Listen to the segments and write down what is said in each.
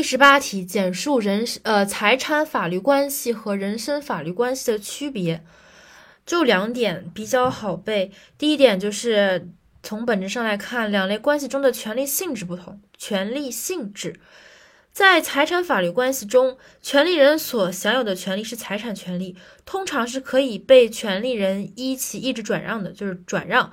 第十八题，简述人呃财产法律关系和人身法律关系的区别。就两点比较好背。第一点就是从本质上来看，两类关系中的权利性质不同。权利性质，在财产法律关系中，权利人所享有的权利是财产权利，通常是可以被权利人依其意志转让的，就是转让。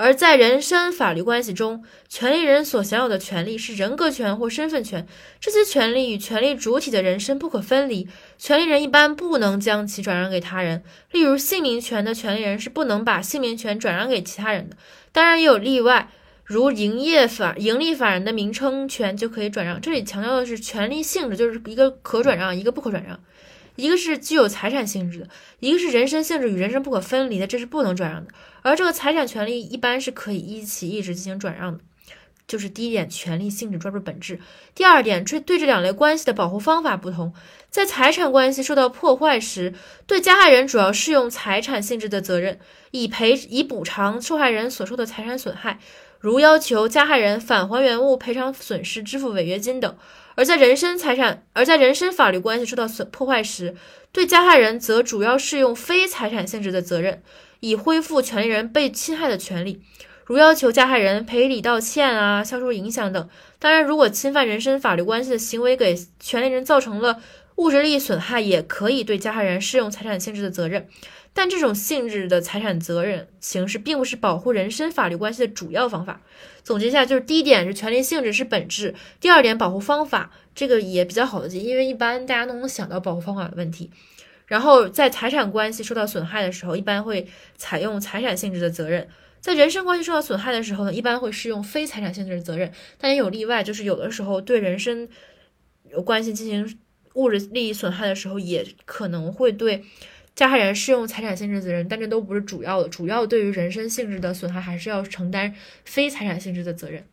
而在人身法律关系中，权利人所享有的权利是人格权或身份权，这些权利与权利主体的人身不可分离。权利人一般不能将其转让给他人，例如姓名权的权利人是不能把姓名权转让给其他人的。当然也有例外，如营业法、盈利法人的名称权就可以转让。这里强调的是权利性质，就是一个可转让，一个不可转让。一个是具有财产性质的，一个是人身性质与人身不可分离的，这是不能转让的。而这个财产权利一般是可以一起一直进行转让的。就是第一点，权利性质抓住本质。第二点，这对这两类关系的保护方法不同。在财产关系受到破坏时，对加害人主要适用财产性质的责任，以赔以补偿受害人所受的财产损害，如要求加害人返还原物、赔偿损失、支付违约金等。而在人身财产，而在人身法律关系受到损破坏时，对加害人则主要适用非财产性质的责任，以恢复权利人被侵害的权利，如要求加害人赔礼道歉啊、消除影响等。当然，如果侵犯人身法律关系的行为给权利人造成了物质利益损害，也可以对加害人适用财产性质的责任。但这种性质的财产责任形式并不是保护人身法律关系的主要方法。总结一下，就是第一点是权利性质是本质，第二点保护方法这个也比较好的记，因为一般大家都能想到保护方法的问题。然后在财产关系受到损害的时候，一般会采用财产性质的责任；在人身关系受到损害的时候呢，一般会适用非财产性质的责任。但也有例外，就是有的时候对人身有关系进行物质利益损害的时候，也可能会对。加害人适用财产性质责任，但这都不是主要的，主要对于人身性质的损害，还是要承担非财产性质的责任。